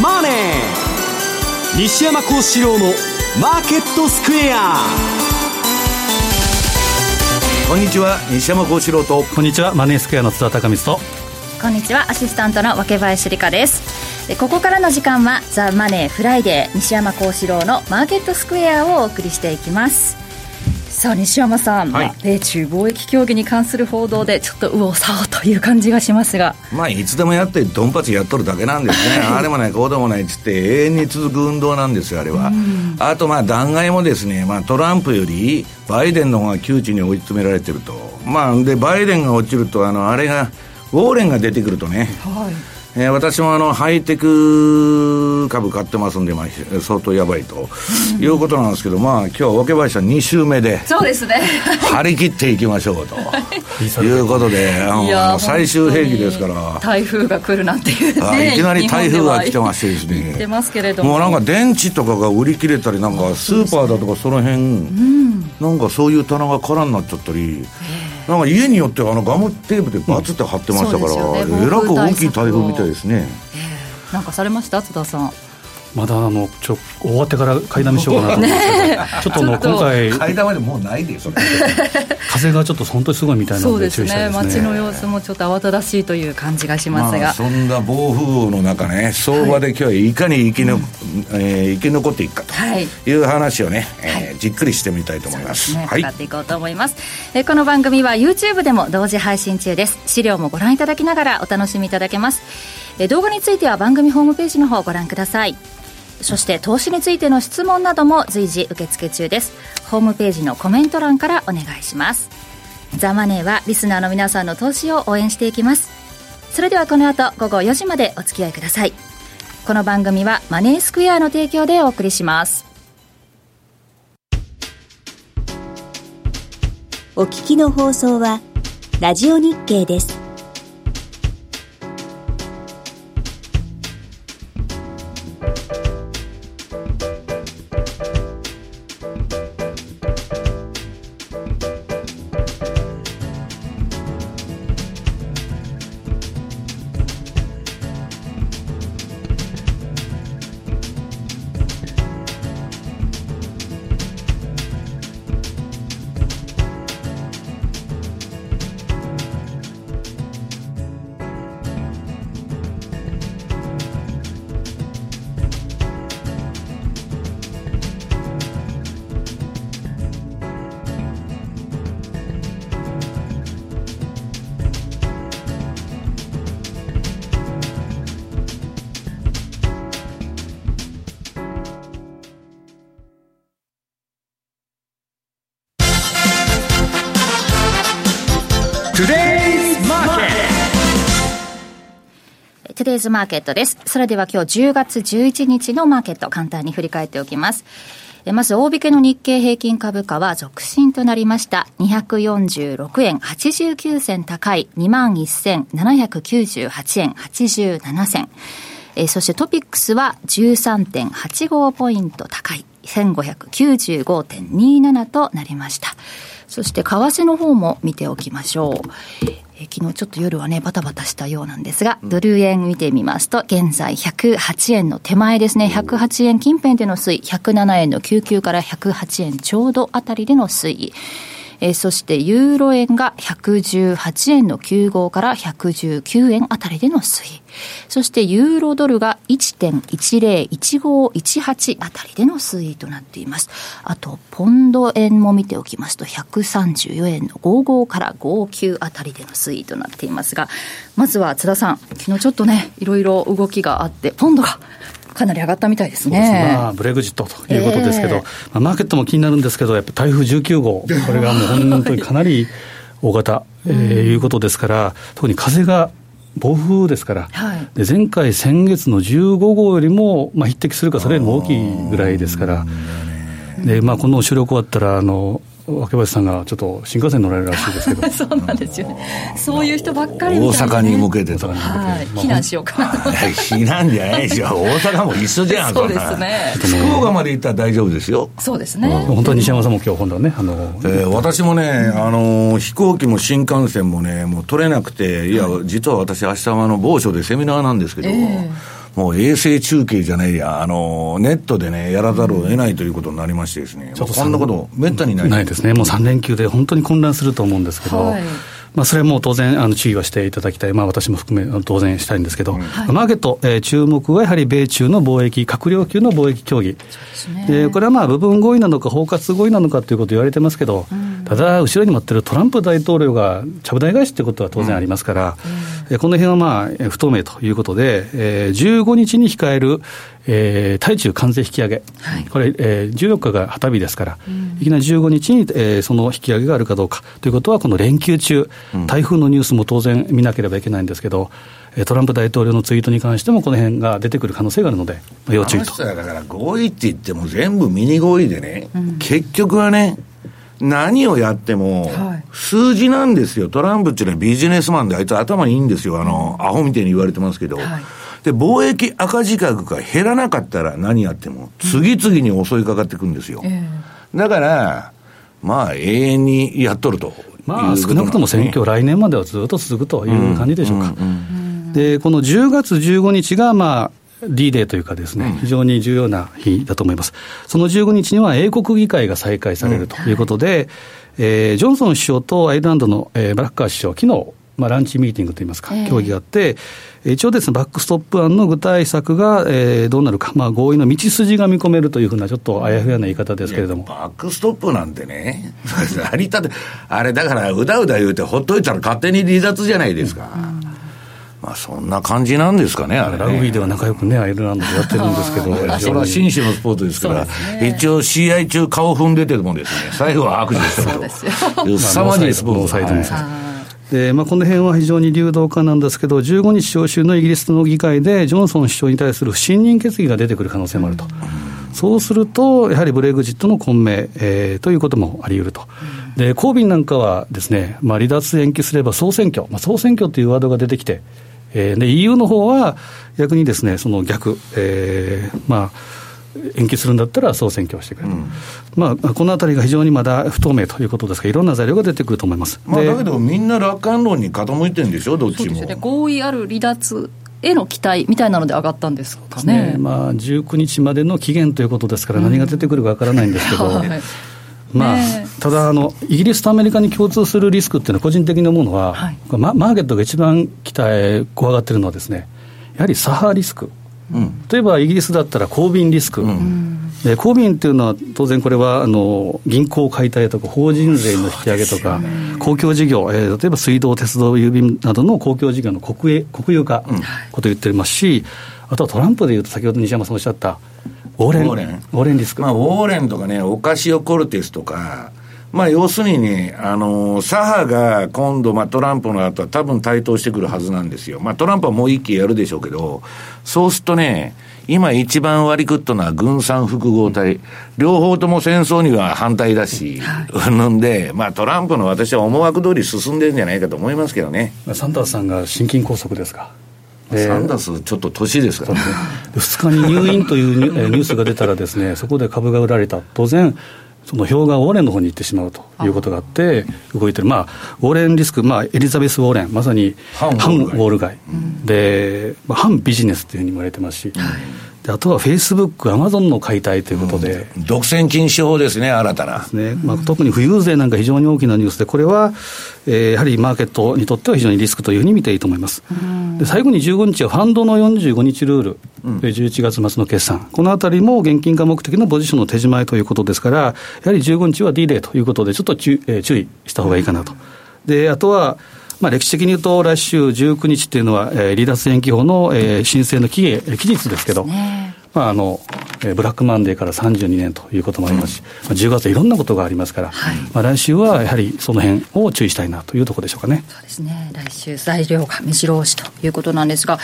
マネー」西山孝四郎の「マーケットスクエア」こんにちは。西山孝四郎と。こんにちは。マネースクエアの津田隆光と。こんにちは。アシスタントの若林理香です。ここからの時間はザ・マネーフライデー西山孝四郎のマーケットスクエアをお送りしていきますさあ西山さん、はい、米中貿易協議に関する報道でちょっと右往左往という感じがしますが。まあいつでもやってドンパチやっとるだけなんですね。あれもないこうでもないっつって永遠に続く運動なんですよあれは。あとまあ弾劾もですね、まあ、トランプよりバイデンの方が窮地に追い詰められてると。まあでバイデンが落ちるとあのあれがウォーレンが出てくるとね、はいえー、私もあのハイテク株買ってますんで、まあ、相当やばいということなんですけど、まあ今日は桶林さん2週目で、そうですね。張り切っていきましょうとい。うことで、あの最終兵器ですから、台風が来るなんていう、ね、いきなり台風が来てましてですね、てますけれども。もうなんか電池とかが売り切れたり、なんかスーパーだとかその辺、うん、なんかそういう棚が空になっちゃったり。なんか家によってはあのガムテープでバツって貼ってましたから、えらく大きい台風みたいですね、えー、なんかされました？津田さんまだあのちょ終わってから買いだめしようかなと思って、ちょっとあの今回。買いだめでもうないでそれ。風がちょっと本当にすごいみたいなのでそうですね。街の様子もちょっと慌ただしいという感じがしますが、まあ、そんな暴風雨の中ね相場で今日はいかに生きの、はい、えー、生き残っていくかとい。う話をね、はい、えー、じっくりしてみたいと思います、ね、はい、伺っていこうと思います、えー、この番組は YouTube でも同時配信中です。資料もご覧いただきながらお楽しみいただけます、えー、動画については番組ホームページの方をご覧くださいそして投資についての質問なども随時受付中です。ホームページのコメント欄からお願いします。ザ・マネーはリスナーの皆さんの投資を応援していきます。それではこの後午後4時までお付き合いください。この番組はマネースクエアの提供でお送りします。お聞きの放送はラジオ日経です。トゥデイズマーケットです。それでは今日10月11日のマーケット簡単に振り返っておきます。まず、大引けの日経平均株価は続伸となりました。246円89銭高い21,798円87銭。そしてトピックスは13.85ポイント高い1595.27となりました。そして為替の方も見ておきましょう。え昨日ちょっと夜はね、バタバタしたようなんですが、ドル円見てみますと、現在108円の手前ですね、108円近辺での推移、107円の99から108円ちょうどあたりでの推移。えー、そしてユーロ円が118円の95から119円あたりでの推移。そしてユーロドルが1.101518あたりでの推移となっています。あと、ポンド円も見ておきますと、134円の55から59あたりでの推移となっていますが、まずは津田さん、昨日ちょっとね、いろいろ動きがあって、ポンドがかなり上がったみたいですね。まあ、ブレグジットということですけど、えー、まあ、マーケットも気になるんですけど、やっぱ台風19号、これがもう本当にかなり大型、えー、いうことですから、特に風が暴風ですから、はい、で前回、先月の15号よりも、まあ、匹敵するか、それよりも大きいぐらいですから、でまあ、この収録終わったら、あの若林さんがちょっと新幹線乗られるらしいですけど。そうなんですよね。そういう人ばっかり、ね、大阪に向けてと、はい、避難しようかな 避難じゃないですよ。大阪も一緒じゃんそうですね。福岡まで行ったら大丈夫ですよ。そうですね、うん、本当は西山さんも今日今度はねあの、えー、私もね、あの飛行機も新幹線もねもう取れなくていや、実は私明日はあの某所でセミナーなんですけど、えーもう衛星中継じゃないや、あの、ネットでね、やらざるを得ないということになりましてですね、ちょっとこんなこと、めったにない。ないですね。もう3連休で本当に混乱すると思うんですけど、はい。まあ、それはもう当然、あの注意はしていただきたい、まあ、私も含め、当然したいんですけど、はい、マーケット、えー、注目はやはり米中の貿易、閣僚級の貿易協議、で、ね、これはまあ部分合意なのか、包括合意なのかということ言われてますけど、うん、ただ、後ろに待ってるトランプ大統領がちゃぶ台返しということは当然ありますから、うん、この辺はまあ不透明ということで、えー、15日に控える、えー、対中関税引き上げ、はい、これ、えー、14日が旗日ですから、うん、いきなり15日に、えー、その引き上げがあるかどうかということは、この連休中、台風のニュースも当然見なければいけないんですけど、トランプ大統領のツイートに関しても、この辺が出てくる可能性があるので、要注意と。だから合意って言っても、全部ミニ合意でね、うん、結局はね、何をやっても、数字なんですよ、トランプっていうのはビジネスマンで、あいつ頭いいんですよ、あの、アホみたいに言われてますけど。はいで、貿易赤字額が減らなかったら何やっても、次々に襲いかかってくるんですよ。だから、まあ、永遠にやっとると。まあ、少なくとも選挙、来年まではずっと続くという感じでしょうか。で、この10月15日が、まあ、D デーというかですね、非常に重要な日だと思います。その15日には英国議会が再開されるということで、うん、えー、ジョンソン首相とアイルランドの、えー、バラッカー首相、昨日、まあ、ランチミーティングといいますか、協議があって、一応ですね、バックストップ案の具体策が、えー、どうなるか、まあ、合意の道筋が見込めるというふうな、ちょっとあやふやな言い方ですけれども。バックストップなんてね、ありたて、あれだから、うだうだ言うて、ほっといたら勝手に離脱じゃないですか。うんまあ、そんな感じなんですかね、あれ、ね、ラグビーでは仲良くね、アイルランドでやってるんですけど、それは紳士のスポーツですから、ね、一応、試合中、顔踏んでてるもんですね、最後は悪事したけど、すさまじいスポーツされてます。でまあ、この辺は非常に流動化なんですけど、15日召集のイギリスの議会で、ジョンソン首相に対する不信任決議が出てくる可能性もあると、そうすると、やはりブレグジットの混迷、えー、ということもあり得ると。で、コービンなんかはですね、まあ、離脱延期すれば総選挙、まあ、総選挙というワードが出てきて、えー、で EU の方は逆にですねその逆、えー、まあ延期するんだったら総選挙をしてくれる、うん、まあ、このあたりが非常にまだ不透明ということですが、いろんな材料が出てくると思います、まあ、だけど、みんな楽観論に傾いてるんでしょ、どっちも。ね、合意ある離脱への期待みたいなので上がったんですかね。ね。まあ、19日までの期限ということですから、何が出てくるかわからないんですけど。うんはいまあ、ただあの、イギリスとアメリカに共通するリスクっていうのは、個人的に思うのは、はい、ママーケットが一番期待、怖がってるのはですね、やはり左派リスク、うん、例えばイギリスだったら公便リスク、うん、で公便っていうのは、当然これはあの銀行解体とか、法人税の引き上げとか、公共事業、えー、例えば水道、鉄道、郵便などの公共事業の国営国有化、うん、こと言ってますし、あとはトランプでいうと、先ほど西山さんおっしゃった、ウォーレン、ウォーレンウォーレンリスク。まあ、ウォーレンとかね、オカシオ・コルテスとか、まあ、要するにね、あの、左派が今度、まあ、トランプの後は多分台頭してくるはずなんですよ。まあ、トランプはもう一期やるでしょうけど、そうするとね、今一番割り食ったのは軍産複合体。両方とも戦争には反対だし、うんで、まあトランプの私は思惑通り進んでるんじゃないかと思いますけどね。サンダースさんが心筋梗塞ですか？サンダース、ちょっと年ですからね。2日に入院というニュースが出たらですね、そこで株が売られた。当然、その票がウォーレンの方に行ってしまうということがあって、動いてる、まあ、ウォーレンリスク、まあ、エリザベス・ウォーレン、まさに反ウォール街、で、まあ、反ビジネスというふうに言われてますし、であとはフェイスブック、アマゾンの解体ということで、うん、独占禁止法ですね、新たな。ですね。まあ、特に富裕税なんか非常に大きなニュースで、これは、えー、やはりマーケットにとっては非常にリスクというふうに見ていいと思います。で最後に15日はファンドの45日ルール、うん、11月末の決算、このあたりも現金化目的のポジションの手締まいということですから、やはり15日は D デーということで、ちょっと注,、えー、注意した方がいいかなと。であとはまあ、歴史的に言うと、来週19日っていうのは、えー、離脱延期法の、えー、申請の期限、期日ですけど、ね、まああのえー、ブラックマンデーから32年ということもありますし、うん、まあ、10月いろんなことがありますから、はい、まあ、来週はやはりその辺を注意したいなというところでしょうかね。そうですね。来週材料が目白押しということなんですが、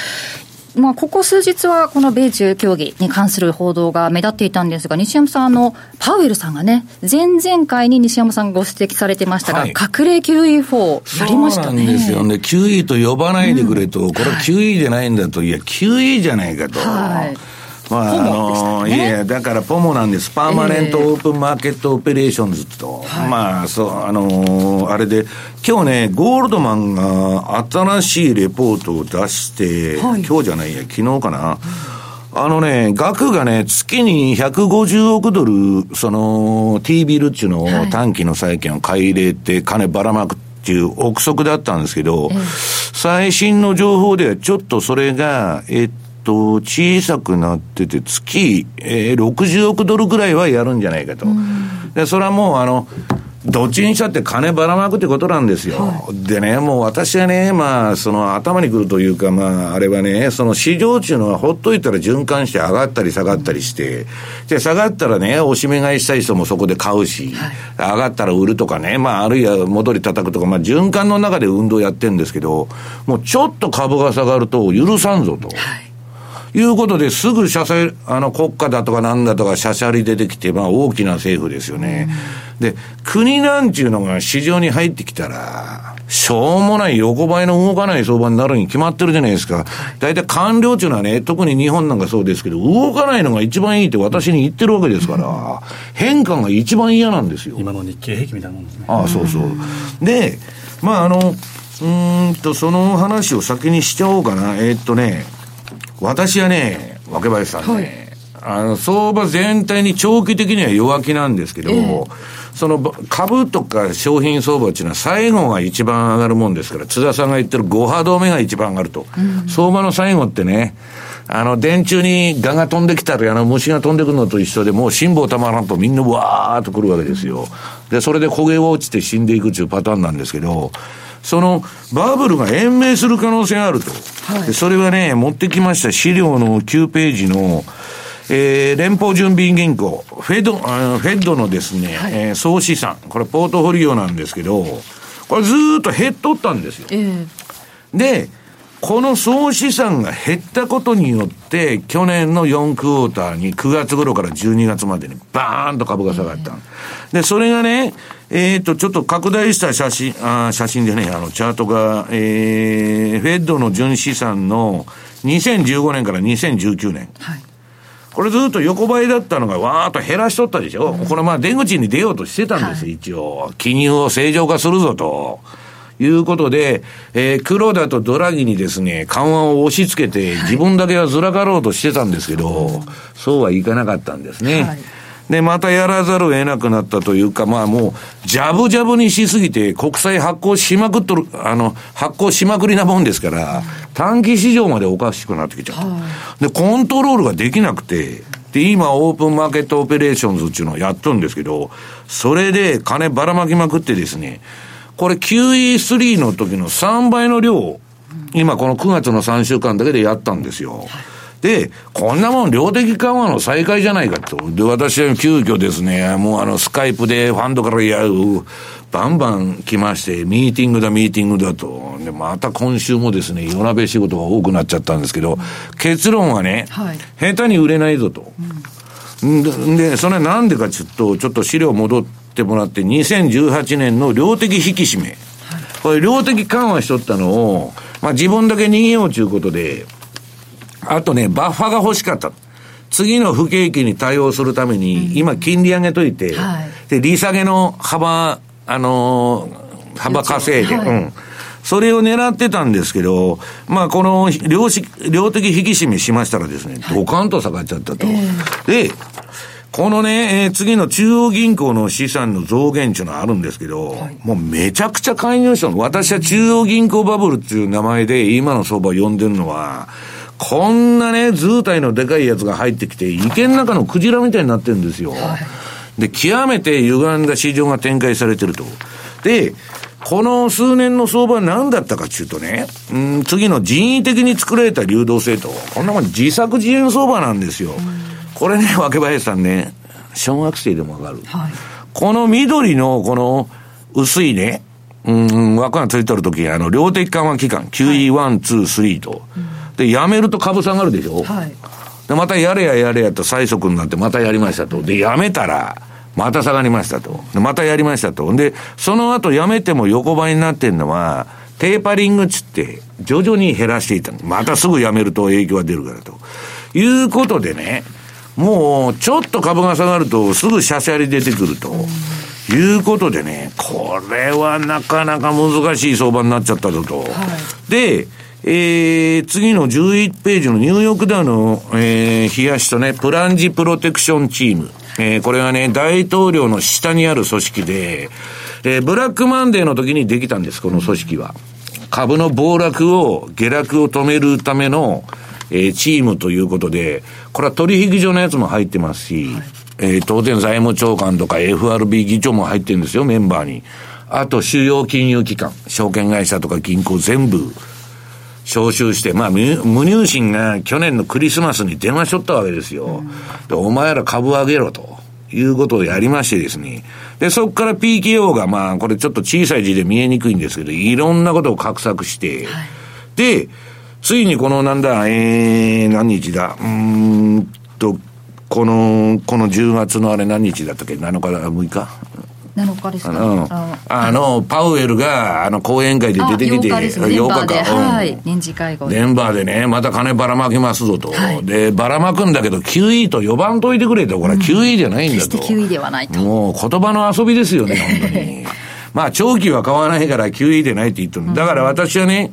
まあ、ここ数日はこの米中協議に関する報道が目立っていたんですが、西山さん、あのパウエルさんがね、前々回に西山さんがご指摘されてましたが、はい、隠れ QE4、やりましたね。そうなんですよね、QE と呼ばないでくれと、うん、これは QE じゃないんだと、いや、QE じゃないかと。はいまあ、あのー、いやだからポモなんです。パーマネントオープンマーケットオペレーションズと。えー、まあ、そう、あのー、あれで、今日ね、ゴールドマンが新しいレポートを出して、はい、今日じゃないや、昨日かな。あのね、額がね、月に150億ドル、その、T ビルっちゅうのを短期の債券を買い入れて、金ばらまくっていう憶測だったんですけど、最新の情報ではちょっとそれが、えっと、小さくなってて、月、えー、60億ドルぐらいはやるんじゃないかと。で、それはもう、あの、どっちにしたって金ばらまくってことなんですよ。はい、でね、もう私はね、まあ、その頭にくるというか、まあ、あれはね、その市場っていうのはほっといたら循環して上がったり下がったりして、で、下がったらね、おしめ買いしたい人もそこで買うし、はい、上がったら売るとかね、まあ、あるいは戻り叩くとか、まあ、循環の中で運動やってるんですけど、もうちょっと株が下がると許さんぞと。はいいうことですぐ社債、あの国家だとかなんだとか、しゃしゃり出てきて、まあ大きな政府ですよね。で、国なんちゅうのが市場に入ってきたら、しょうもない横ばいの動かない相場になるに決まってるじゃないですか。大体官僚っていうのはね、特に日本なんかそうですけど、動かないのが一番いいって私に言ってるわけですから、変化が一番嫌なんですよ。今の日経平均みたいなもんですね。ああ、そうそう。で、まああの、うんと、その話を先にしちゃおうかな。えー、っとね、私はね、若林さんね、はい、あの、相場全体に長期的には弱気なんですけど、えー、その株とか商品相場っていうのは最後が一番上がるもんですから、津田さんが言ってる5波動目が一番上がると。うん、相場の最後ってね、あの、電柱にガが飛んできたり、あの、虫が飛んでくるのと一緒で、もう辛抱たまらんとみんなわーっと来るわけですよ。で、それで焦げ落ちて死んでいくっていうパターンなんですけど、そのバブルが延命する可能性があると。はい、それはね、持ってきました。資料の9ページの、えー、連邦準備銀行、フェッド、あフェッドのですね、はい、えー、総資産、これポートフォリオなんですけど、これずっと減っとったんですよ。えー、で、この総資産が減ったことによって、去年の4クォーターに9月頃から12月までにバーンと株が下がった。で、それがね、えっ、ー、と、ちょっと拡大した写真、あ写真でね、あの、チャートが、えー、フェッドの純資産の2015年から2019年。はい。これずっと横ばいだったのがわーっと減らしとったでしょ、うん、これまあ出口に出ようとしてたんです、はい、一応。金融を正常化するぞと。いうことで、えー、黒田とドラギにですね、緩和を押し付けて、自分だけはずらかろうとしてたんですけど、はい、そうはいかなかったんですね。はいで、またやらざるを得なくなったというか、まあもう、ジャブジャブにしすぎて、国債発行しまくっとる、あの、発行しまくりなもんですから、短期市場までおかしくなってきちゃった。で、コントロールができなくて、で、今、オープンマーケットオペレーションズっていうのをやっとるんですけど、それで金ばらまきまくってですね、これ QE3 の時の3倍の量、今この9月の3週間だけでやったんですよ。で、こんなもん量的緩和の再開じゃないかと。で、私は急遽ですね、もうあの、スカイプでファンドからやる、バンバン来まして、ミーティングだ、ミーティングだと。で、また今週もですね、夜鍋仕事が多くなっちゃったんですけど、結論はね、はい、下手に売れないぞと。うん、で、それはなんでかちょっと、ちょっと資料戻ってもらって、2018年の量的引き締め。これ量的緩和しとったのを、まあ自分だけ逃げようということで、あとね、バッファが欲しかった。次の不景気に対応するために、今金利上げといて、はい、で、利下げの幅、あのー、幅稼いで、はい、うん。それを狙ってたんですけど、まあ、この量量的引き締めしましたらですね、ドカンと下がっちゃったと。で、このね、えー、次の中央銀行の資産の増減っていうのはあるんですけど、はい、もうめちゃくちゃ介入したの。私は中央銀行バブルっていう名前で今の相場を呼んでるのは、こんなね、図体のでかいやつが入ってきて、池の中のクジラみたいになってるんですよ。はい、で、極めて歪んだ市場が展開されてると。で、この数年の相場は何だったかっていうとね、うん、次の人為的に作られた流動性と、こんなもん自作自演相場なんですよ。これね、若林さんね、小学生でもわかる。はい、この緑のこの薄いね、うん、枠がついてるとき、あの、量的緩和期間、QE1、2、3と。うんで、やめると株下がるでしょ？はい。で、またやれややれやと最速になってまたやりましたと。で、やめたら、また下がりましたと。で、またやりましたと。で、その後やめても横ばいになってんのは、テーパリングつって、徐々に減らしていったまたすぐやめると影響が出るからと。いうことでね、もう、ちょっと株が下がると、すぐシャシャリ出てくると。いうことでね、これはなかなか難しい相場になっちゃったぞと。はい、で、えー、次の11ページのニューヨークダウの、えー、冷やしとね、プランジプロテクションチーム。えー、これはね、大統領の下にある組織で、えー、ブラックマンデーの時にできたんです、この組織は。株の暴落を、下落を止めるための、えー、チームということで、これは取引所のやつも入ってますし、はい、えー、当然財務長官とか FRB 議長も入ってるんですよ、メンバーに。あと、主要金融機関、証券会社とか銀行全部、招集して、まあ、無入信が去年のクリスマスに電話しとったわけですよ。で、お前ら株上げろと。いうことをやりましてですね。で、そこから PKO が、まあ、これちょっと小さい字で見えにくいんですけど、いろんなことを画策して、はい、で、ついにこのなんだ、えー、何日だ、うんと、この、この10月のあれ何日だったっけ ?7 日、6日？7日ですか、ね、あの、パウエルが、あの、講演会で出てきて、8日,、ね、8日か。はい、年次会合デンバーでね、また金ばらまきますぞと。はい、で、ばらまくんだけど、QE と呼ばんといてくれと。これは QE じゃないんだと。決して QE ではないと。もう、言葉の遊びですよね、本当に。まあ、長期は買わないから QE でないって言ってる。だから私はね、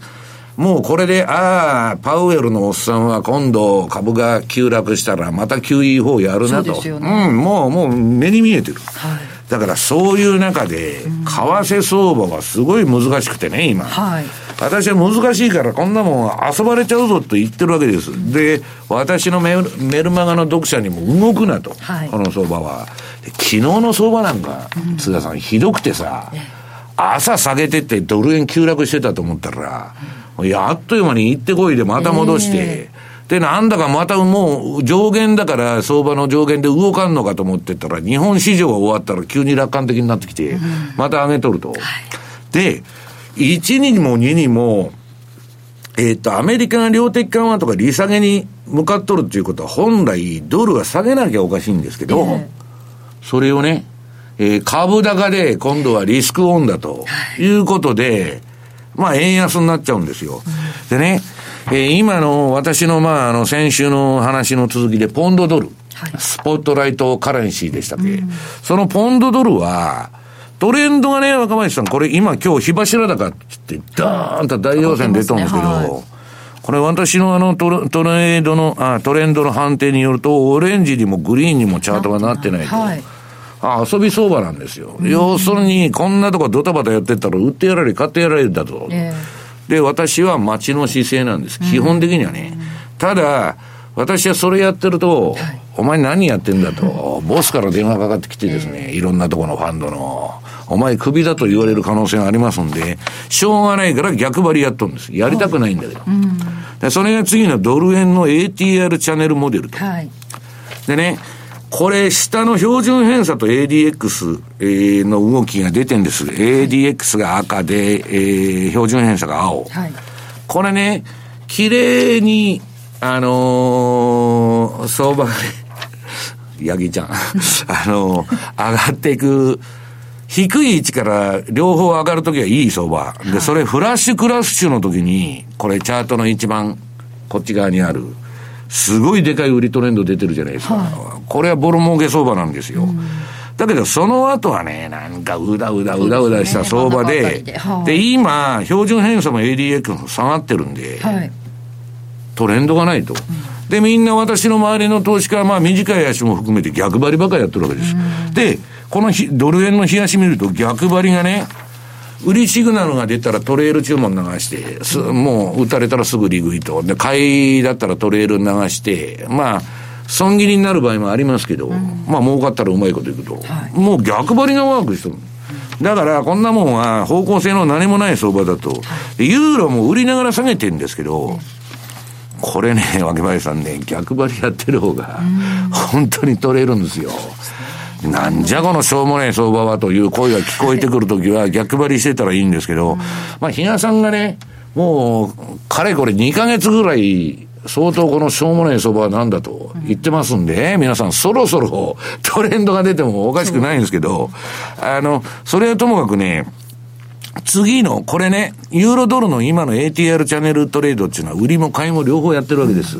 もうこれで、ああ、パウエルのおっさんは今度株が急落したらまた QE4 やるなと。うね、うん、もう、もう目に見えてる。はいだからそういう中で、為替相場がすごい難しくてね、今。はい。私は難しいからこんなもん遊ばれちゃうぞと言ってるわけです。で、私のメルメルマガの読者にも動くなと。はい、この相場は。昨日の相場なんか、津田さんひどくてさ、朝下げてってドル円急落してたと思ったら、やっという間に行ってこいでまた戻して、えーで、なんだかまたもう上限だから相場の上限で動かんのかと思ってたら、日本市場が終わったら急に楽観的になってきて、また上げとると。で、1にも2にも、えっ、と、アメリカが量的緩和とか利下げに向かっとるっていうことは、本来ドルは下げなきゃおかしいんですけど、それをね、えー、株高で今度はリスクオンだとい。うことで、まあ円安になっちゃうんですよ。でね、えー、今の私の、まあ、あの、先週の話の続きで、ポンドドル。はい、スポットライトカレンシーでしたっけ、うん、そのポンドドルは、トレンドがね、若林さん、これ今今日火柱高ってって、ダーンと大陽線出たんですけど、ねはい、これ私のあのトレトレードのあ、トレンドの判定によると、オレンジにもグリーンにもチャートがなってないと。はいあ遊び相場なんですよ。うん、要するに、こんなとこドタバタやってったら、売ってやられ、買ってやられるだと。えーで、私は待ちの姿勢なんです。基本的にはね。ただ、私はそれやってると、はい、お前何やってんだと、ボスから電話かかってきてですね、いろんなところのファンドの、お前クビだと言われる可能性がありますんで、しょうがないから逆張りやっとるんです。やりたくないんだけど。でそれが次のドル円の ATR チャンネルモデルと。はい、でね、これ、下の標準偏差と ADX の動きが出てんです。ADX が赤で、えー、標準偏差が青。はい、これね、綺麗に、あのー、相場がね、ヤギちゃん、あのー、上がっていく、低い位置から両方上がるときはいい相場。で、それフラッシュクラッシュのときに、これチャートの一番こっち側にある、すごいでかい売りトレンド出てるじゃないですか。はい、これはボロ儲け相場なんですよ。うんだけど、その後はね、なんかうだうだうだうだした相場で、で、はい、今、標準偏差も ADX も下がってるんで、はい、トレンドがないと。うん、で、みんな私の周りの投資家は、まあ短い足も含めて逆張りばかりやってるわけです。うん、で、このドル円の冷やし見ると逆張りがね、売りシグナルが出たらトレール注文流して、すもう打たれたらすぐ利食いと。で、買いだったらトレール流して、まあ、損切りになる場合もありますけど、うん、まあ儲かったらうまいこといくと、はい、もう逆張りがワークしてる。だから、こんなもんは方向性の何もない相場だと。ユーロも売りながら下げてるんですけど、これね、脇林さんね、逆張りやってる方が、本当に取れるんですよ。なんじゃこのしょうもない相場はという声が聞こえてくるときは逆張りしてたらいいんですけど、まあ、比嘉さんがね、もう、かれこれ2ヶ月ぐらい、相当このしょうもない相場は何だと言ってますんで、皆さんそろそろトレンドが出てもおかしくないんですけど、あの、それはともかくね、次の、これね、ユーロドルの今の ATR チャンネルトレードっていうのは売りも買いも両方やってるわけです。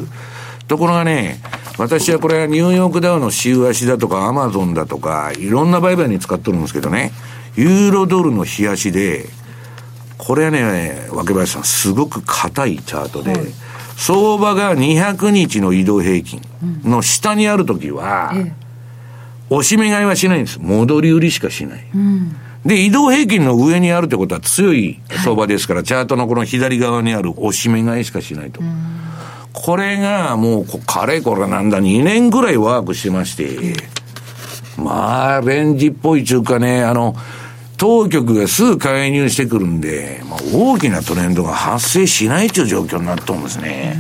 ところがね、私はこれはニューヨークダウの週足だとかアマゾンだとか、いろんな売買に使ってるんですけどね、ユーロドルの日足で、これはね、若林さん、すごく硬いチャートで、はい、相場が200日の移動平均の下にあるときは、うん、押し目買いはしないんです。戻り売りしかしない。うん。で、移動平均の上にあるってことは強い相場ですから、はい、チャートのこの左側にある押し目買いしかしないと。これがもう、かれこれなんだ、2年ぐらいワークしてまして、まあ、レンジっぽい中かね、あの、当局がすぐ介入してくるんで、まあ、大きなトレンドが発生しないという状況になっとるんですね。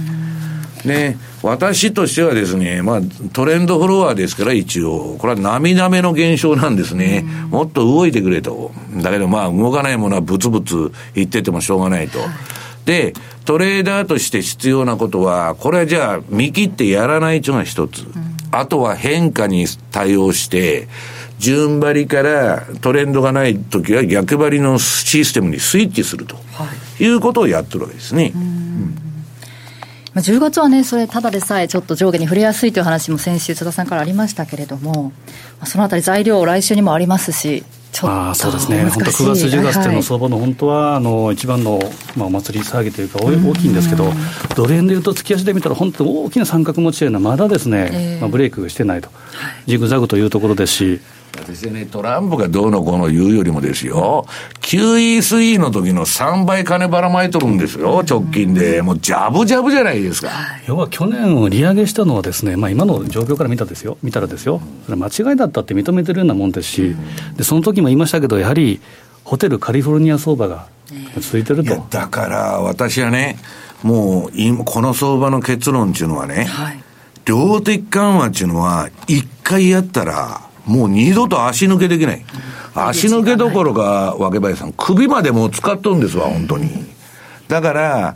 で、私としてはですね、まあ、トレンドフォロアですから一応、これは涙目の現象なんですね。もっと動いてくれと。だけどまあ、動かないものはブツブツ言っててもしょうがないと。で、トレーダーとして必要なことは、これはじゃあ見切ってやらないというのが一つ。あとは変化に対応して、順張りからトレンドがないときは逆張りのシステムにスイッチすると、はい、いうことをやってるわけですね。まあ、10月はね、それ、ただでさえちょっと上下に触れやすいという話も先週、津田さんからありましたけれども、まあ、そのあたり、材料、来週にもありますし、あそうですね、本当、9月、10月というの相場の本当は、あの一番の、まあ、お祭り騒ぎというか、大きいんですけど、ドル円でいうと、月足で見たら、本当に大きな三角持ちというのは、まだですね、えー、まあ、ブレイクしてないと、ジグザグというところですし。私ね、トランプがどうのこうの言うよりもですよ、QE3 の時の3倍金ばらまいとるんですよ、直近で。もうジャブジャブじゃないですか。要は去年利上げしたのはですね、まあ今の状況から見たですよ、見たらですよ、それ間違いだったって認めてるようなもんですし、で、その時も言いましたけど、やはりホテルカリフォルニア相場が続いてると。だから私はね、もうこの相場の結論っていうのはね、はい、量的緩和っていうのは、一回やったら、もう二度と足抜けできない。足抜けどころか、若林さん、首までもう使っとるんですわ、本当に。だから、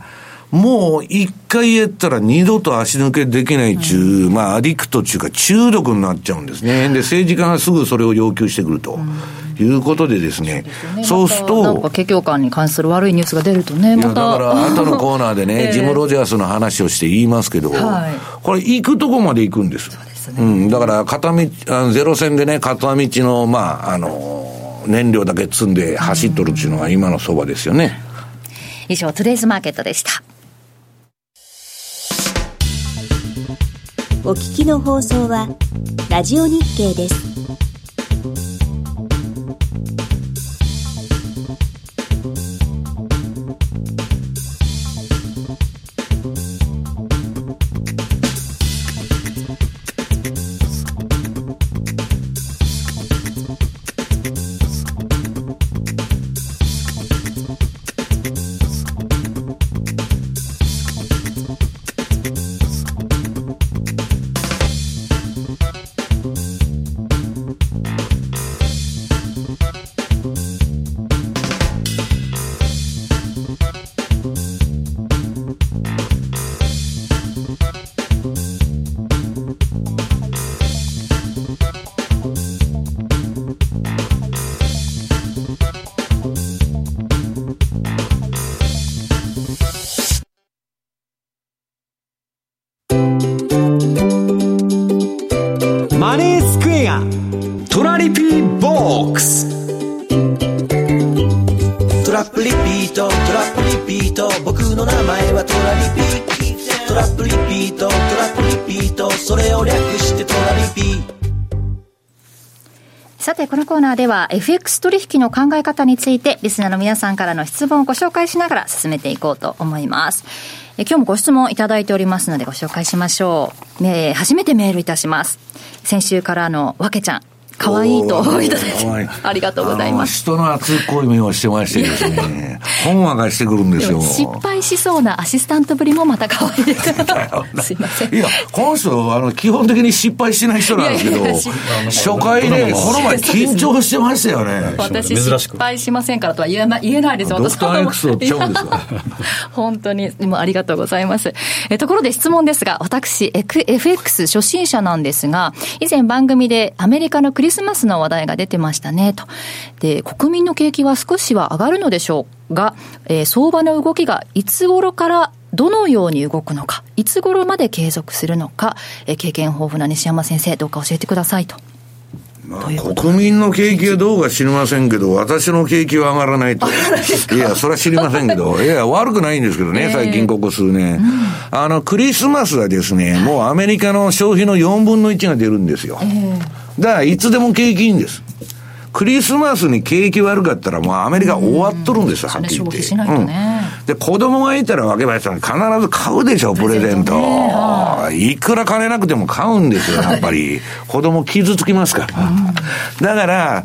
もう一回やったら二度と足抜けできないちゅう、まあアディクトちゅうか中毒になっちゃうんですね。で、政治家がすぐそれを要求してくると。いうことでですね、そうすると、なんか景況感に関する悪いニュースが出るとね、まただから後のコーナーでね、ジム・ロジャースの話をして言いますけど、これ、行くとこまで行くんです。ですね。うん、だから片道、あのゼロ線でね、片道の、まあ、あの、燃料だけ積んで走っとるっていうのが今の相場ですよね。以上、トゥデイズマーケットでした。お聞きの放送は、ラジオ日経です。では FX 取引の考え方についてリスナーの皆さんからの質問をご紹介しながら進めていこうと思います。え今日もご質問いただいておりますのでご紹介しましょう。えー、初めてメールいたします。先週からのわけちゃん。可愛いといただいて、ありがとうございます。人の熱い恋目をしてましてですね、本話がしてくるんですよ。失敗しそうなアシスタントぶりもまた可愛いです。すいません。いや、この人、あの、基本的に失敗しない人なんですけど、初回で、この前緊張してましたよね。私、失敗しませんからとは言えない言えないですよ、私。本当に、もありがとうございます。えところで質問ですが、私、FX 初心者なんですが、以前番組でアメリカのクリスマスの話題が出てましたね、と。で、国民の景気は少しは上がるのでしょうが、えー、相場の動きがいつ頃からどのように動くのか、いつ頃まで継続するのか、え経験豊富な西山先生、どうか教えてくださいと。まあ、国民の景気はどうか知りませんけど、私の景気は上がらないと。いや、それは知りませんけど、いや、悪くないんですけどね、最近ここ数年。うん、あの、クリスマスはですね、もうアメリカの消費の4分の1が出るんですよ。だから、いつでも景気いいんです。クリスマスに景気悪かったら、もうアメリカ終わっとるんですよ、はっきり言って。うん、で、子供がいたら、わけばやさん、必ず買うでしょ、プレゼント。いくら金なくても買うんですよ、やっぱり。子供傷つきますから。だから、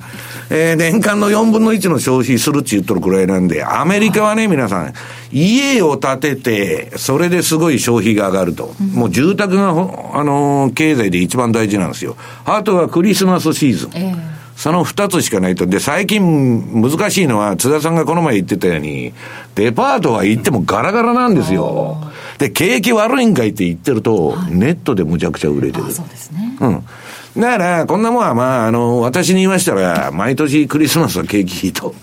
えー、年間の4分の1の消費するって言っとるくらいなんで、アメリカはね、皆さん、家を建てて、それですごい消費が上がると。もう住宅が、あのー、経済で一番大事なんですよ。あとはクリスマスシーズン。えーその二つしかないと。で、最近難しいのは、津田さんがこの前言ってたように、デパートは行ってもガラガラなんですよ。で、景気悪いんかいって言ってると、はい、ネットでむちゃくちゃ売れてる。そうですね。うん。だから、こんなもんは、まあ、あの、私に言いましたら、毎年クリスマスは景気いいと。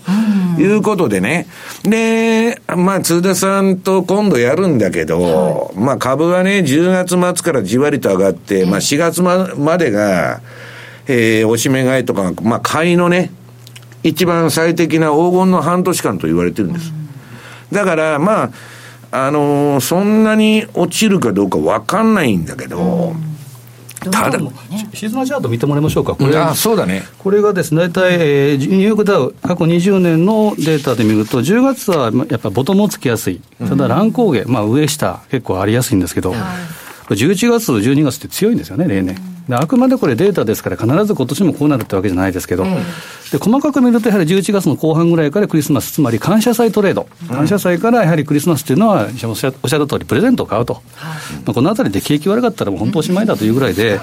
いうことでね。で、まあ、津田さんと今度やるんだけど、はい、まあ、株はね、10月末からじわりと上がって、まあ、4月までが、えー、おしめ買いとか、まあ、買いのね、一番最適な黄金の半年間と言われてるんです。だから、まあ、あのー、そんなに落ちるかどうか分かんないんだけど、ただ、シーズナチャート見てもらいましょうか、これあそうだね。これがですね、大体、えー、ニューヨークダウ、過去20年のデータで見ると、10月はやっぱボトムをつきやすい、ただ乱高下、まあ、上下、結構ありやすいんですけど、はい、11月、12月って強いんですよね、例年。であくまでこれデータですから、必ず今年もこうなるってわけじゃないですけど、うん、で細かく見ると、やはり11月の後半ぐらいからクリスマス、つまり感謝祭トレード、感謝祭からやはりクリスマスっていうのは、おっしゃった通り、プレゼントを買うと、まあ、このあたりで景気悪かったら、もう本当おしまいだというぐらいで。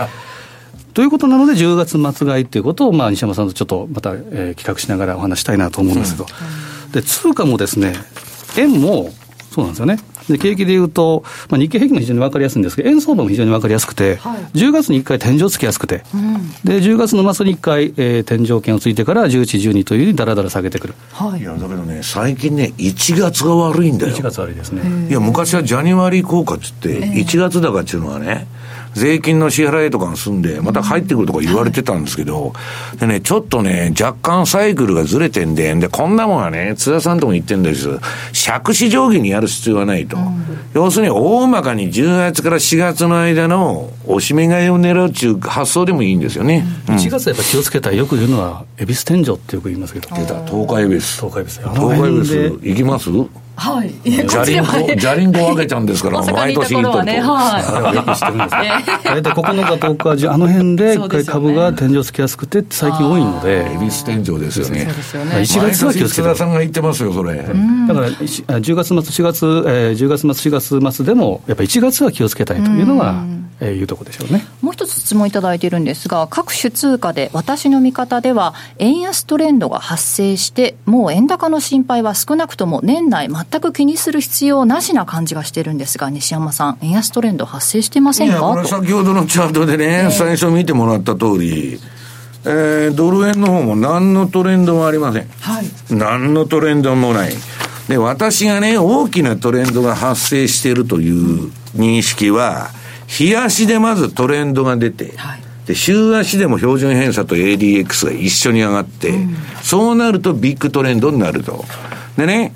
ということなので、10月末買いということを、まあ、西山さんとちょっとまた、えー、企画しながらお話したいなと思うんですけど、うん、で通貨もですね、円もそうなんですよね。で景気でいうと、まあ、日経平均も非常に分かりやすいんですけど、円相場も非常に分かりやすくて、はい、10月に1回天井つきやすくて、うん、で10月の末に1回、えー、天井圏をついてから、11、12というようにだらだら下げてくる、はい、いやだけどね、最近ね、1月が悪いんだよ。1月悪いですね。いや、昔はジャニワリー効果っつって、1月高っていうのはね、税金の支払いとかが済んで、また入ってくるとか言われてたんですけど、でね、ちょっとね、若干サイクルがずれてんで、で、こんなもんはね、津田さんとも言ってんです。借子定規にやる必要はないと。要するに、大まかに10月から4月の間のおしめ買いを狙うっていう発想でもいいんですよね。うん、1月やっぱ気をつけたらよく言うのは、恵比寿天井ってよく言いますけど。出た、東海恵比寿。東海恵比寿。東海恵比寿、行きます？はい。じゃりんこ、じゃりんこ分けちゃうんですから、毎年行っとると。はい。よく知ってるんです大体9日、10日、あの辺で一回株が天井つきやすくて、最近多いので。恵比寿天井ですよね。1月は気をつけて。さんが言ってますよ、それ。だから、10月末、4月、えー、10月末、4月末でも、やっぱり1月は気をつけたいというのが、えー、いうところでしょうね。もう一つ質問いただいているんですが、各種通貨で、私の見方では、円安トレンドが発生して、もう円高の心配は少なくとも年内全く気にする必要なしな感じがしてるんですが、西山さん、円安トレンド発生してませんか？いや、これ先ほどのチャートでね、最初見てもらった通り、えー、ドル円の方も何のトレンドもありません。はい。何のトレンドもない。で、私がね、大きなトレンドが発生しているという認識は、日足でまずトレンドが出て、はい、で、週足でも標準偏差と ADX が一緒に上がって、うん、そうなるとビッグトレンドになると。でね、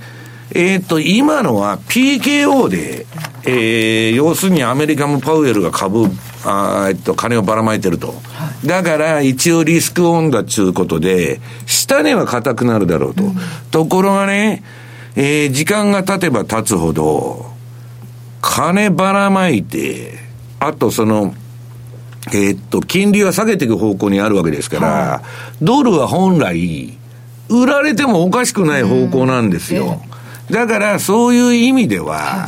えっ、と、今のは PKO で、えー、要するにアメリカもパウエルが株、あえっと、金をばらまいてると。だから、一応リスクオンだっちゅうことで、下値は硬くなるだろうと。うん、ところがね、えー、時間が経てば経つほど、金ばらまいて、あとその、えー、っと、金利は下げていく方向にあるわけですから、はい、ドルは本来、売られてもおかしくない方向なんですよ。うんだからそういう意味では、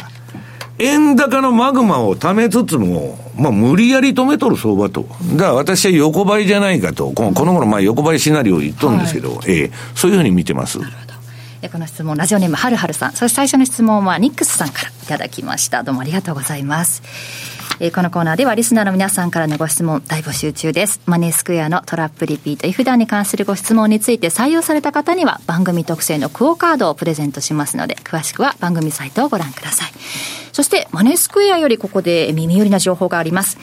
円高のマグマを溜めつつも、まあ、無理やり止めとる相場と。だから私は横ばいじゃないかと、このこの頃、まあ、横ばいシナリオを言っとるんですけど、はい、ええ、そういうふうに見てます。この質問、ラジオネームはるはるさん。そして最初の質問はニックスさんからいただきました。どうもありがとうございます。えー、このコーナーではリスナーの皆さんからのご質問大募集中です。マネースクエアのトラップリピート、イフダに関するご質問について採用された方には番組特製のクオカードをプレゼントしますので、詳しくは番組サイトをご覧ください。そして、マネースクエアよりここで耳寄りな情報があります。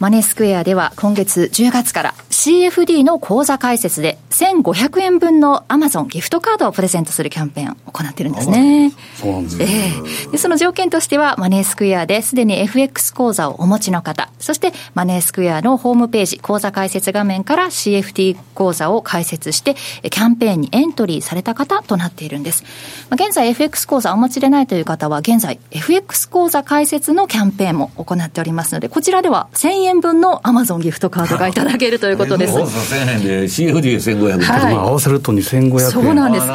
マネースクエアでは今月10月から CFD の口座開設で1500円分のアマゾンギフトカードをプレゼントするキャンペーンを行ってるんですね。そうなんですね。えー、でその条件としては、マネースクエアですでに FX 口座をお持ちの方、そしてマネースクエアのホームページ、口座開設画面から CFD 口座を開設して、キャンペーンにエントリーされた方となっているんです。現在 FX 口座お持ちでないという方は、現在 FX 口座開設のキャンペーンも行っておりますので、こちらでは1000円分のアマゾンギフトカードがいただけるということです。1000円で CFD1500 はい、合わせると2500円。そうなんです。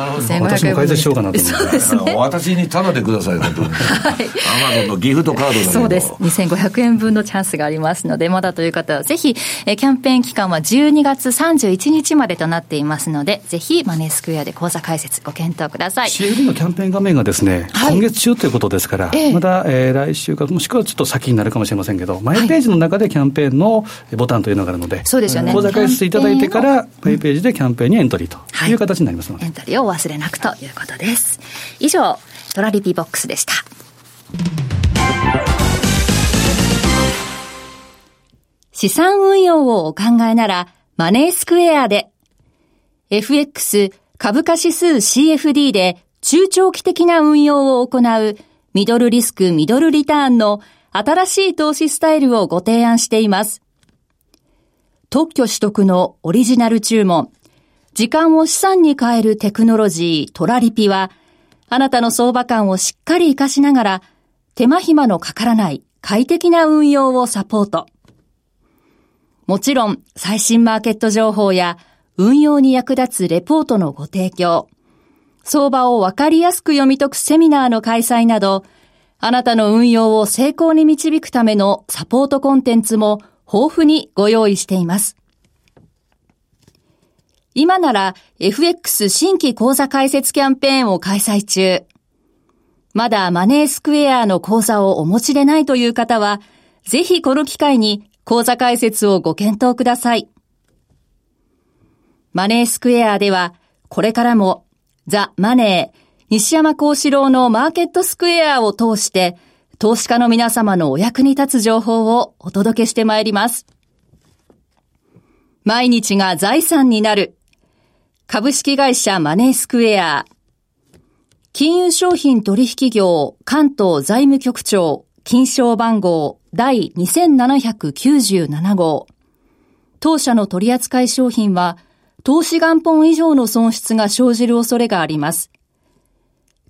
私も解説しようかなと思って。そうですね。私にタダでください、本当に。はい。アマゾンのギフトカードだそうです。2500円分のチャンスがありますので、まだという方はぜひ、えキャンペーン期間は12月31日までとなっていますので、ぜひマネースクエアで口座開設ご検討ください。CFD のキャンペーン画面がですね、はい、今月中ということですから、ええ、まだ、えー、来週か、もしくはちょっと先になるかもしれませんけど、マイページの中でキャンペーンのボタンというのがあるので、そうですよね。口座開設いただいてから、マイページでキャンペーンにエントリーという形になりますので、はい、エントリーをお忘れなくということです。以上、トラリピボックスでした。資産運用をお考えなら、マネースクエアで、FX 株価指数 CFD で中長期的な運用を行うミドルリスクミドルリターンの新しい投資スタイルをご提案しています。特許取得のオリジナル注文、時間を資産に変えるテクノロジートラリピは、あなたの相場感をしっかり活かしながら、手間暇のかからない快適な運用をサポート。もちろん、最新マーケット情報や運用に役立つレポートのご提供、相場をわかりやすく読み解くセミナーの開催など、あなたの運用を成功に導くためのサポートコンテンツも豊富にご用意しています。今なら FX 新規講座開設キャンペーンを開催中。まだマネースクエアの講座をお持ちでないという方は、ぜひこの機会に講座開設をご検討ください。マネースクエアでは、これからもザ・マネー、西山幸四郎のマーケットスクエアを通して、投資家の皆様のお役に立つ情報をお届けしてまいります。毎日が財産になる。株式会社マネースクエア。金融商品取引業関東財務局長金賞番号第2797号。当社の取扱い商品は投資元本以上の損失が生じる恐れがあります。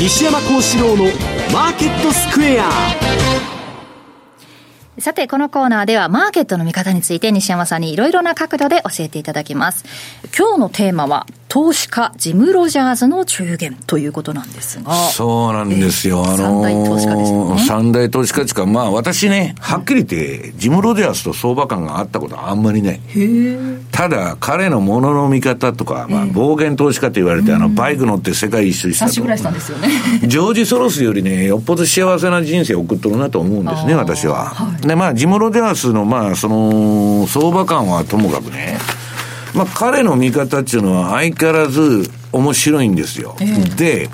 西山幸四郎のマーケットスクエアさて、このコーナーではマーケットの見方について西山さんにいろいろな角度で教えていただきます。今日のテーマは、投資家、ジム・ロジャーズの中元ということなんですが。そうなんですよ。えー、あのー、三大投資家ですね。三大投資家ですか、まあ私ね、はっきり言って、ジム・ロジャーズと相場感があったことはあんまりない。ただ、彼のものの見方とか、まあ、暴言投資家と言われて、あの、バイク乗って世界一周したと。したんですよね。ジョージ・ソロスよりね、よっぽど幸せな人生を送っとるなと思うんですね、私は。はい、で、まあ、ジム・ロジャーズの、まあ、その、相場感はともかくね、まあ、彼の見方っていうのは相変わらず面白いんですよ。えー、で、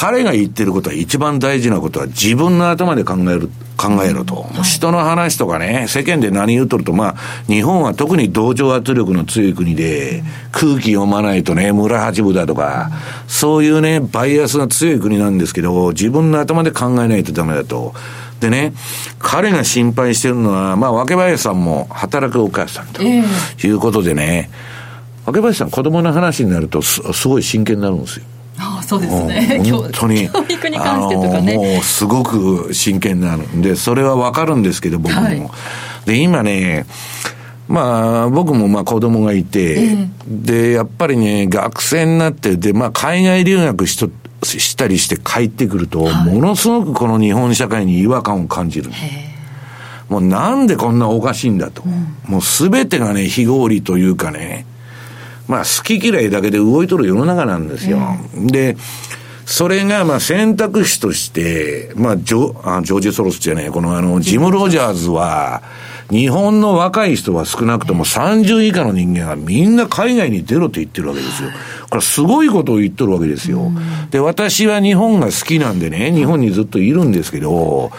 彼が言ってることは一番大事なことは自分の頭で考える、考えろと。はい、人の話とかね、世間で何言うとると、まあ、日本は特に同情圧力の強い国で、空気読まないとね、村八分だとか、そういうね、バイアスが強い国なんですけど、自分の頭で考えないとダメだと。でね、彼が心配してるのは、まあ、若林さんも働くお母さんということでね、えー、若林さん子供の話になるとす、すごい真剣になるんですよ。ああそうですね、本当に。教育に関してとかね。もうすごく真剣になるんでそれは分かるんですけど僕も、はい、で今ねまあ、僕もまあ子供がいて、えー、で、やっぱりね、学生になって、で、まあ、海外留学しとしたりして帰ってくると、はい、ものすごくこの日本社会に違和感を感じる。もうなんでこんなおかしいんだと。うん、もうすべてがね、非合理というかね、まあ、好き嫌いだけで動いとる世の中なんですよ。で、それが、まあ、選択肢として、まあ、ジョあジョージ・ソロスじゃねこの、あの、ジム・ロジャーズは、日本の若い人は少なくとも30以下の人間がみんな海外に出ろって言ってるわけですよ。これすごいことを言っとるわけですよ。で、私は日本が好きなんでね、日本にずっといるんですけど、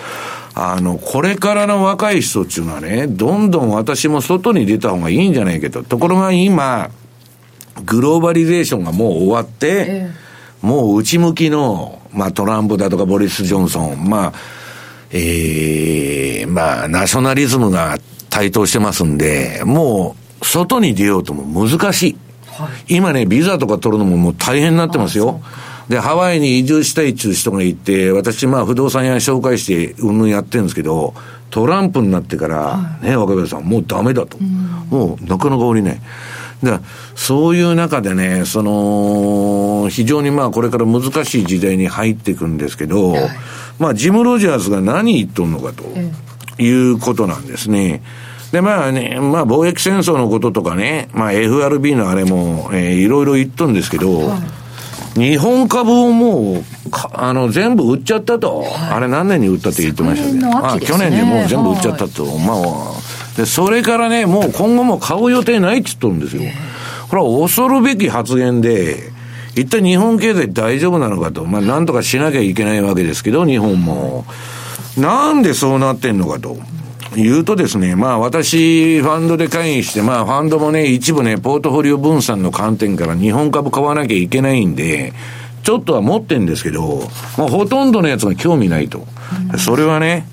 あの、これからの若い人っていうのはね、どんどん私も外に出た方がいいんじゃないけど、ところが今、グローバリゼーションがもう終わって、ええ、もう内向きの、まあトランプだとかボリス・ジョンソン、まあ、ええー、まあ、ナショナリズムが台頭してますんで、もう、外に出ようとも難しい。はい、今ね、ビザとか取るのももう大変になってますよ。で、ハワイに移住したいっていう人がいて、私、まあ、不動産屋紹介して、うんぬんやってるんですけど、トランプになってから、はい、ね、若林さん、もうダメだと。もう、なかなか降りない。だそういう中でね、その、非常にまあこれから難しい時代に入っていくんですけど、はい、まあジム・ロジャースが何言っとんのかということなんですね。で、まあね、まあ貿易戦争のこととかね、まあ FRB のあれも、えー、いろいろ言っとんですけど、はい。日本株をもう、あの、全部売っちゃったと。はい、あれ何年に売ったって言ってましたけ？ど、ね、あ去年でもう全部売っちゃったと。はい、まあ、で、それからね、もう今後も買う予定ないって言っとるんですよ。これは恐るべき発言で、一体日本経済大丈夫なのかと。まあ、なんとかしなきゃいけないわけですけど、日本も。なんでそうなってんのかと。言うとですね、まあ私、ファンドで会議して、まあファンドもね、一部ね、ポートフォリオ分散の観点から日本株買わなきゃいけないんで、ちょっとは持ってんですけど、まあほとんどのやつが興味ないと。それはね、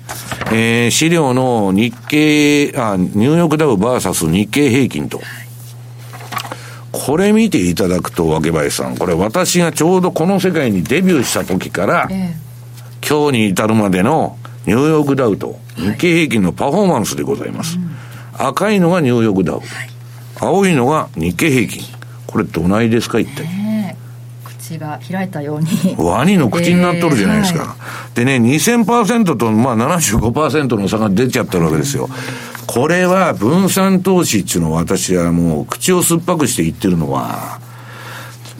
えー、資料の日経、あ、ニューヨークダウバーサス日経平均と。これ見ていただくと、若林さん、これ私がちょうどこの世界にデビューした時から、えー、今日に至るまでのニューヨークダウと日経平均のパフォーマンスでございます。はい、赤いのがニューヨークダウ。はい、青いのが日経平均。これどないですか、一体。口が開いたように。ワニの口になっとるじゃないですか。えーはい、でね、2000%と、まあ75%の差が出ちゃってるわけですよ。これは分散投資っていうのを私はもう口を酸っぱくして言ってるのは、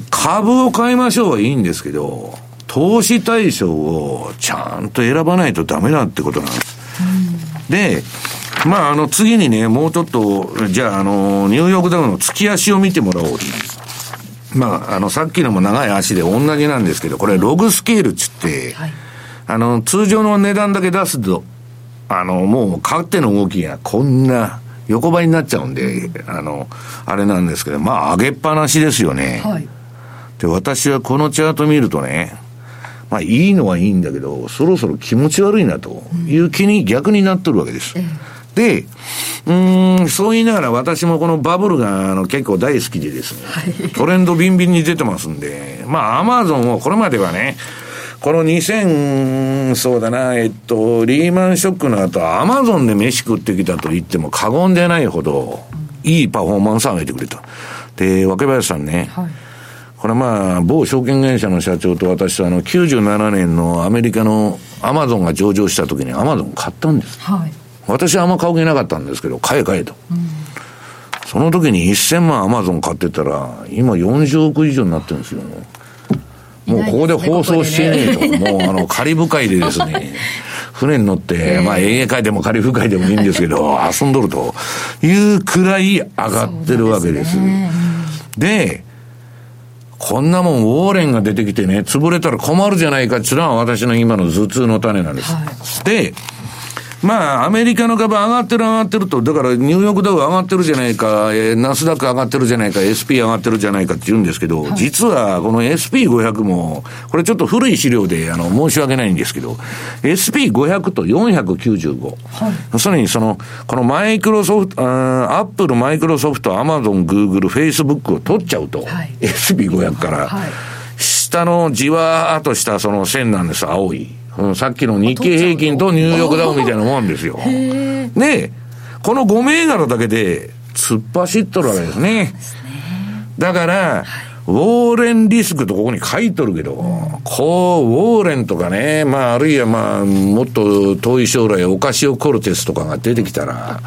株を買いましょうはいいんですけど、投資対象をちゃんと選ばないとダメだってことなんです。うん、で、まあ、あの、次にね、もうちょっと、じゃあ、あの、ニューヨークダウの月足を見てもらおう。まあ、あの、さっきのも長い足で同じなんですけど、これ、ログスケールっつって、はい、あの、通常の値段だけ出すと、あの、もう、勝手の動きがこんな、横ばいになっちゃうんで、あの、あれなんですけど、まあ、上げっぱなしですよね。はい、で、私はこのチャート見るとね、まあ、いいのはいいんだけど、そろそろ気持ち悪いなという気に逆になっとるわけです。うん、で、うん、そう言いながら私もこのバブルがあの結構大好きでですね、はい、トレンドビンビンに出てますんで、まあアマゾンをこれまではね、この2000、そうだな、えっと、リーマンショックの後、アマゾンで飯食ってきたと言っても過言でないほど、いいパフォーマンスを上げてくれた。で、若林さんね、はい、これまあ、某証券会社の社長と私とあの、97年のアメリカのアマゾンが上場した時にアマゾン買ったんです。はい私はあんま買う気なかったんですけど、買え買えと。うん、その時に1000万アマゾン買ってたら、今40億以上になってるんですよ。もうここで放送してねえと。ね、もうあの、カリブ海でですね、船に乗って、まあ、エーゲ海でもカリブ海でもいいんですけど、遊んどるというくらい上がってるわけです。で、ね、こんなもんウォーレンが出てきてね、潰れたら困るじゃないかっていうのは私の今の頭痛の種なんです。はい、で、まあ、アメリカの株上がってる上がってると、だからニューヨークダウ上がってるじゃないか、えー、ナスダック上がってるじゃないか、SP 上がってるじゃないかって言うんですけど、はい、実はこの SP500 も、これちょっと古い資料であの申し訳ないんですけど、SP500 と495。はい、要するにその、このマイクロソフト、アップル、マイクロソフト、アマゾン、グーグル、フェイスブックを取っちゃうと、はい、SP500 から、下のじわーっとしたその線なんです、青い。うん、さっきの日経平均とニューヨークダウンみたいなもんですよ。で、この5銘柄だけで突っ走っとるわけですね。ねだから、ウォーレンリスクとここに書いとるけど、こう、ウォーレンとかね、まあ、あるいはまあ、もっと遠い将来、オカシオ・コルテスとかが出てきたら、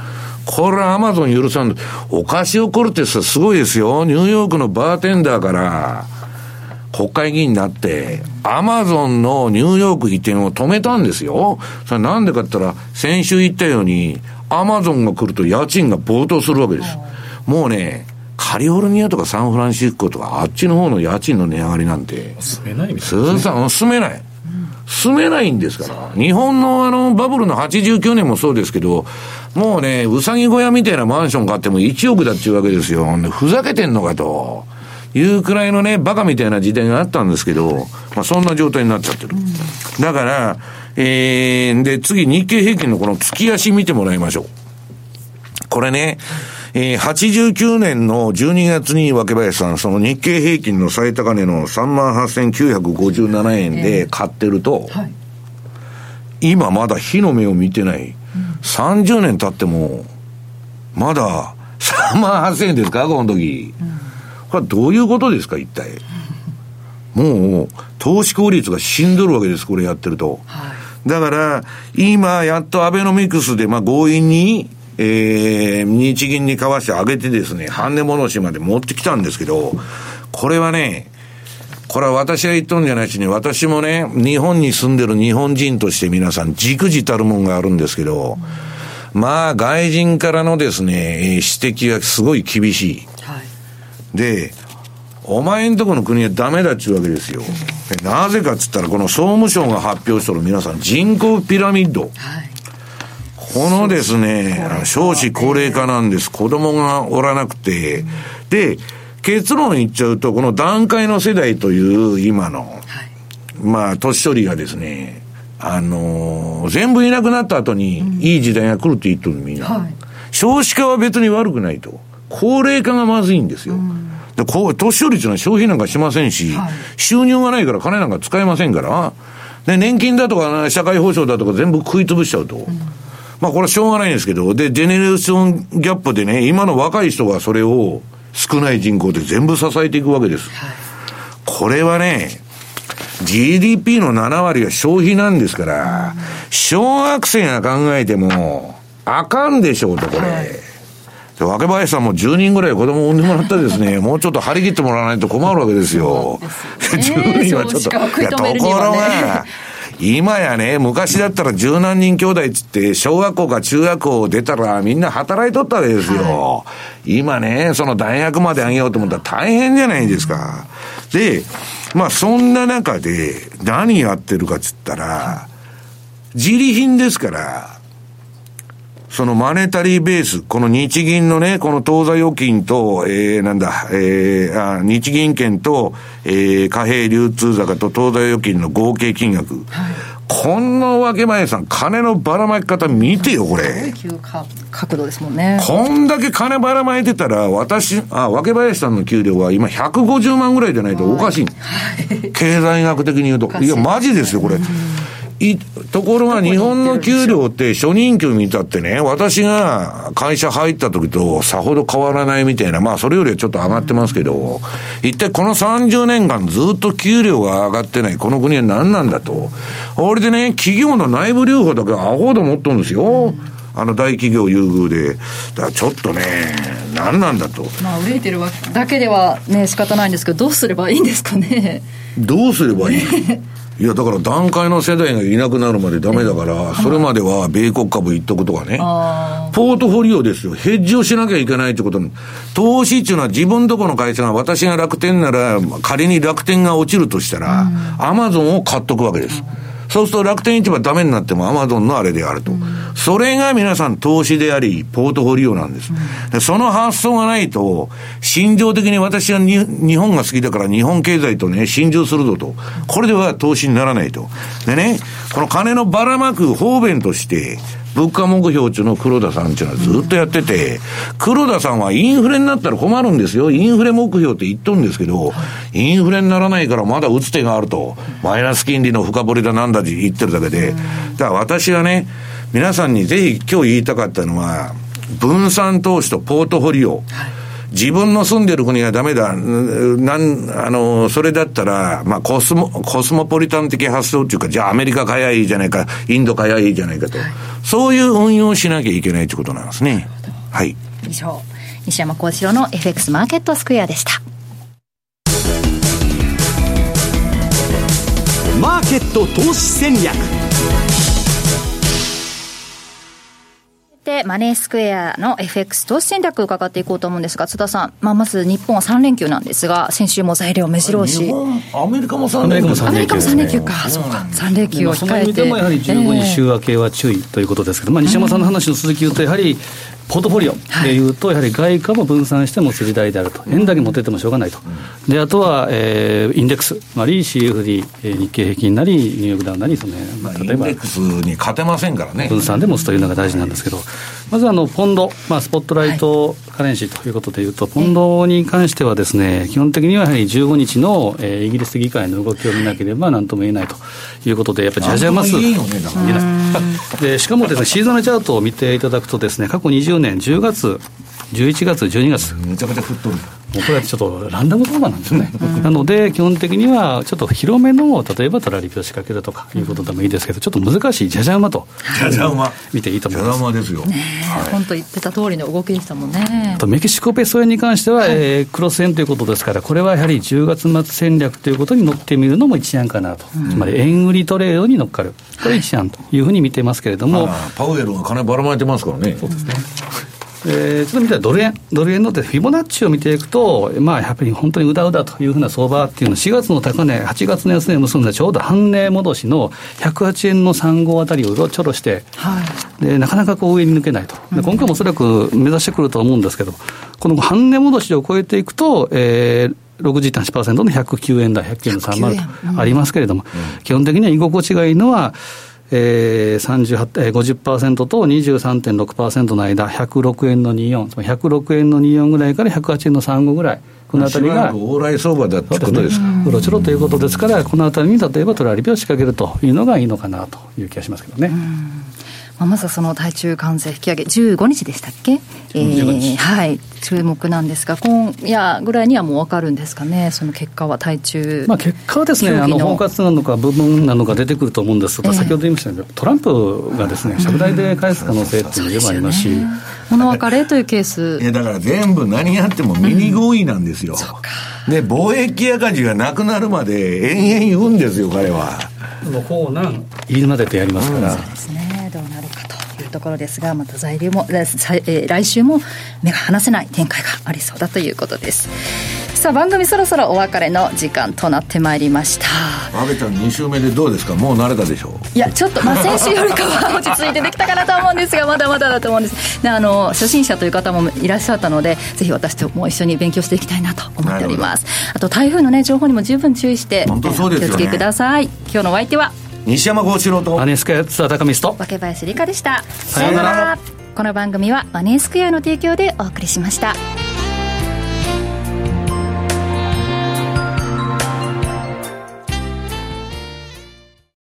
これはアマゾン許さん。オカシオ・コルテスはすごいですよ。ニューヨークのバーテンダーから、国会議員になって、アマゾンのニューヨーク移転を止めたんですよ。それなんでかって言ったら、先週言ったように、アマゾンが来ると家賃が暴騰するわけです。もうね、カリフォルニアとかサンフランシスコとか、あっちの方の家賃の値上がりなんて。住めないみたいな、ね。住めない。住めないんですから。日本のあのバブルの89年もそうですけど、もうね、うさぎ小屋みたいなマンション買っても1億だっていうわけですよ。ふざけてんのかと。いうくらいのね、バカみたいな時代があったんですけど、まあそんな状態になっちゃってる。だから、えー、で、次日経平均のこの月足見てもらいましょう。これね、えー、89年の12月に若林さん、その日経平均の最高値の38,957円で買ってると、はい、今まだ火の目を見てない。うん、30年経っても、まだ3万8000円ですか？この時。うんこれはどういうことですか、一体。もう、投資効率が死んどるわけです、これやってると。はい、だから、今、やっとアベノミクスで、まあ、強引に、えー、日銀に交わして上げてですね、半値戻しまで持ってきたんですけど、これはね、これは私が言っとるんじゃないしね、私もね、日本に住んでる日本人として皆さん、じくじたるもんがあるんですけど、まあ、外人からのですね、指摘がすごい厳しい。で、お前んとこの国はダメだっちゅうわけですよ。なぜかっつったら、この総務省が発表してる皆さん、人口ピラミッド。はい、このですね、少子高齢化なんです。子供がおらなくて。で、結論言っちゃうと、この段階の世代という今の、はい、まあ、年寄りがですね、あのー、全部いなくなった後に、いい時代が来るって言っとるみんな。はい、少子化は別に悪くないと。高齢化がまずいんですよ。で、こう、年寄りっていうのは消費なんかしませんし、はい、収入がないから金なんか使えませんから、で、年金だとか、社会保障だとか全部食い潰しちゃうと。うん、まあこれはしょうがないんですけど、で、ジェネレーションギャップでね、今の若い人がそれを少ない人口で全部支えていくわけです。はい、これはね、GDP の7割は消費なんですから、小学生が考えても、あかんでしょうと、これ。はい若林さんも10人ぐらい子供を産んでもらったですね、もうちょっと張り切ってもらわないと困るわけですよ。すね、10人はちょっと。いや、ところが、今やね、昔だったら十何人兄弟っつって、小学校か中学校出たらみんな働いとったわけですよ。はい、今ね、その大学まで上げようと思ったら大変じゃないですか。で、まあそんな中で何やってるかっつったら、自利品ですから、そのマネタリーベース、この日銀のね、この当座預金と、えー、なんだ、えー、あ日銀券と、えー、貨幣流通高と当座預金の合計金額。はい、こんなわけ前さん、金のばらまき方見てよ、これ。角度ですもんね。こんだけ金ばらまいてたら、私、あ、わけ林さんの給料は今150万ぐらいじゃないとおかしい。はい、経済学的に言うと。いや、マジですよ、これ。い、ところが日本の給料って初任給見たってね、私が会社入った時とさほど変わらないみたいな、まあそれよりはちょっと上がってますけど、一体この30年間ずっと給料が上がってないこの国は何なんだと。俺でね、企業の内部留保だけアホと思っとるんですよ。あの大企業優遇で。だからちょっとね、何なんだと。まあ、憂いてるだけではね、仕方ないんですけど、どうすればいいんですかね。どうすればいい？いや、だから段階の世代がいなくなるまでダメだから、それまでは米国株一徳とかね、ポートフォリオですよ。ヘッジをしなきゃいけないってこと投資っていうのは自分とこの会社が、私が楽天なら、仮に楽天が落ちるとしたら、アマゾンを買っとくわけです。そうすると楽天市場ダメになってもアマゾンのあれであると。それが皆さん投資であり、ポートフォリオなんです。でその発想がないと、心情的に私は日本が好きだから日本経済とね、心中するぞと。これでは投資にならないと。でね、この金のばらまく方便として、物価目標中の黒田さんっていうのはずっとやってて、黒田さんはインフレになったら困るんですよ。インフレ目標って言っとるんですけど、インフレにならないからまだ打つ手があると。マイナス金利の深掘りだなんだって言ってるだけで。だから私はね、皆さんにぜひ今日言いたかったのは、分散投資とポートフォリオ。自分の住んでる国がダメだ、なん、あの、それだったら、まあ、コスモ、コスモポリタン的発想っていうか、じゃあアメリカ買やいいじゃないか、インド買やいいじゃないかと、はい、そういう運用をしなきゃいけないということなんですね。はい。以上、西山幸四郎の FX マーケットスクエアでした。マーケット投資戦略てマネースクエアの FX 投資戦略伺っていこうと思うんですが津田さん、まあ、まず日本は3連休なんですが先週も材料目白押し。アメリカも3連休。アメリカも3連休か、そうか3連休を控えて。その意味でもやはり15日週明けは注意ということですけど、まあ、西山さんの話の続き言うとやはりポートフォリオでいうと、やはり外貨も分散しても釣り台であると、円だけ持っててもしょうがないと、であとは、えー、インデックス、まあ、CFD、日経平均なり、ニューヨークダウンなり、そのまあ、例えばインデックスに勝てませんからね。分散で持つというのが大事なんですけど、まずあのポンド、まあ、スポットライトカレンシーということでいうと、ポンドに関してはですね、基本的にはやはり15日の、えー、イギリス議会の動きを見なければなんとも言えないということで、やっぱりじゃじゃます。いいよね、でしかもですね、シーズンチャートを見ていただくとですね、過去20年10月、11月、12月。めちゃめちゃ振っとる。もうこれはちょっとランダム相場なんですね、なので、基本的にはちょっと広めの、例えばトラリピを仕掛けるとかいうことでもいいですけど、ちょっと難しいじゃじゃ馬と、じゃじゃ馬見ていいと思います。じゃじゃ馬ですよ。本当、言ってた通りの動きでしたもんね。とメキシコペソ円に関しては、えー、クロス円ということですから、これはやはり10月末戦略ということに乗ってみるのも一案かなと、つまり円売りトレードに乗っかる、これ一案というふうに見てますけれども、パウエルが金ばらまいてますからね。そうですねえー、ちょっと見たらドル円、ドル円のフィボナッチを見ていくと、まあ、やっぱり本当にうだうだというふうな相場っていうのは、4月の高値、8月の安値を結んだちょうど半値戻しの108円の3号あたりをうろちょろして、はい、でなかなかこう上に抜けないと、で今回もおそらく目指してくると思うんですけど、この半値戻しを超えていくと、えー、60.8%の109円台、109円の30ありますけれども、うん、基本的には居心地がいいのは、えー、38えー、50%と23.6%の間、106円の24、つまり106円の24ぐらいから108円の35ぐらい。このあたりが、往来相場だってことですか。うろちょろということですから、このあたりに例えばトラリピを仕掛けるというのがいいのかなという気がしますけどね。まあ、まずはその対中関税引き上げ、15日でしたっけ、えー、はい、注目なんですが、今夜ぐらいにはもう分かるんですかね、その結果は対中まあ結果はですね、あの包括なのか、部分なのか出てくると思うんですが、えー、先ほど言いましたように、トランプがですね、借題で返す可能性っていうのもありますし。物別れというケース。いやだから全部何やってもミニ合意なんですよ。うん、で、貿易赤字がなくなるまで延々言うんですよ、彼は。こうなん言いまでとやりますから。そうですね。どうなるかというところですが、また材料も、えー、来週も目が離せない展開がありそうだということです。さあ番組そろそろお別れの時間となってまいりました。阿部ちゃん2週目でどうですか？もう慣れたでしょ？ういやちょっと、まあ、先週よりかは落ち着いてできたかなと思うんですがまだまだだと思うんです。であの初心者という方もいらっしゃったのでぜひ私とも一緒に勉強していきたいなと思っております。あと台風のね情報にも十分注意して本当そうですよ、ね、お気をつけください。今日のお相手は西山幸四郎と。マネースクエア津田高見と若林理香でした。さようなら。この番組はマネースクエアの提供でお送りしました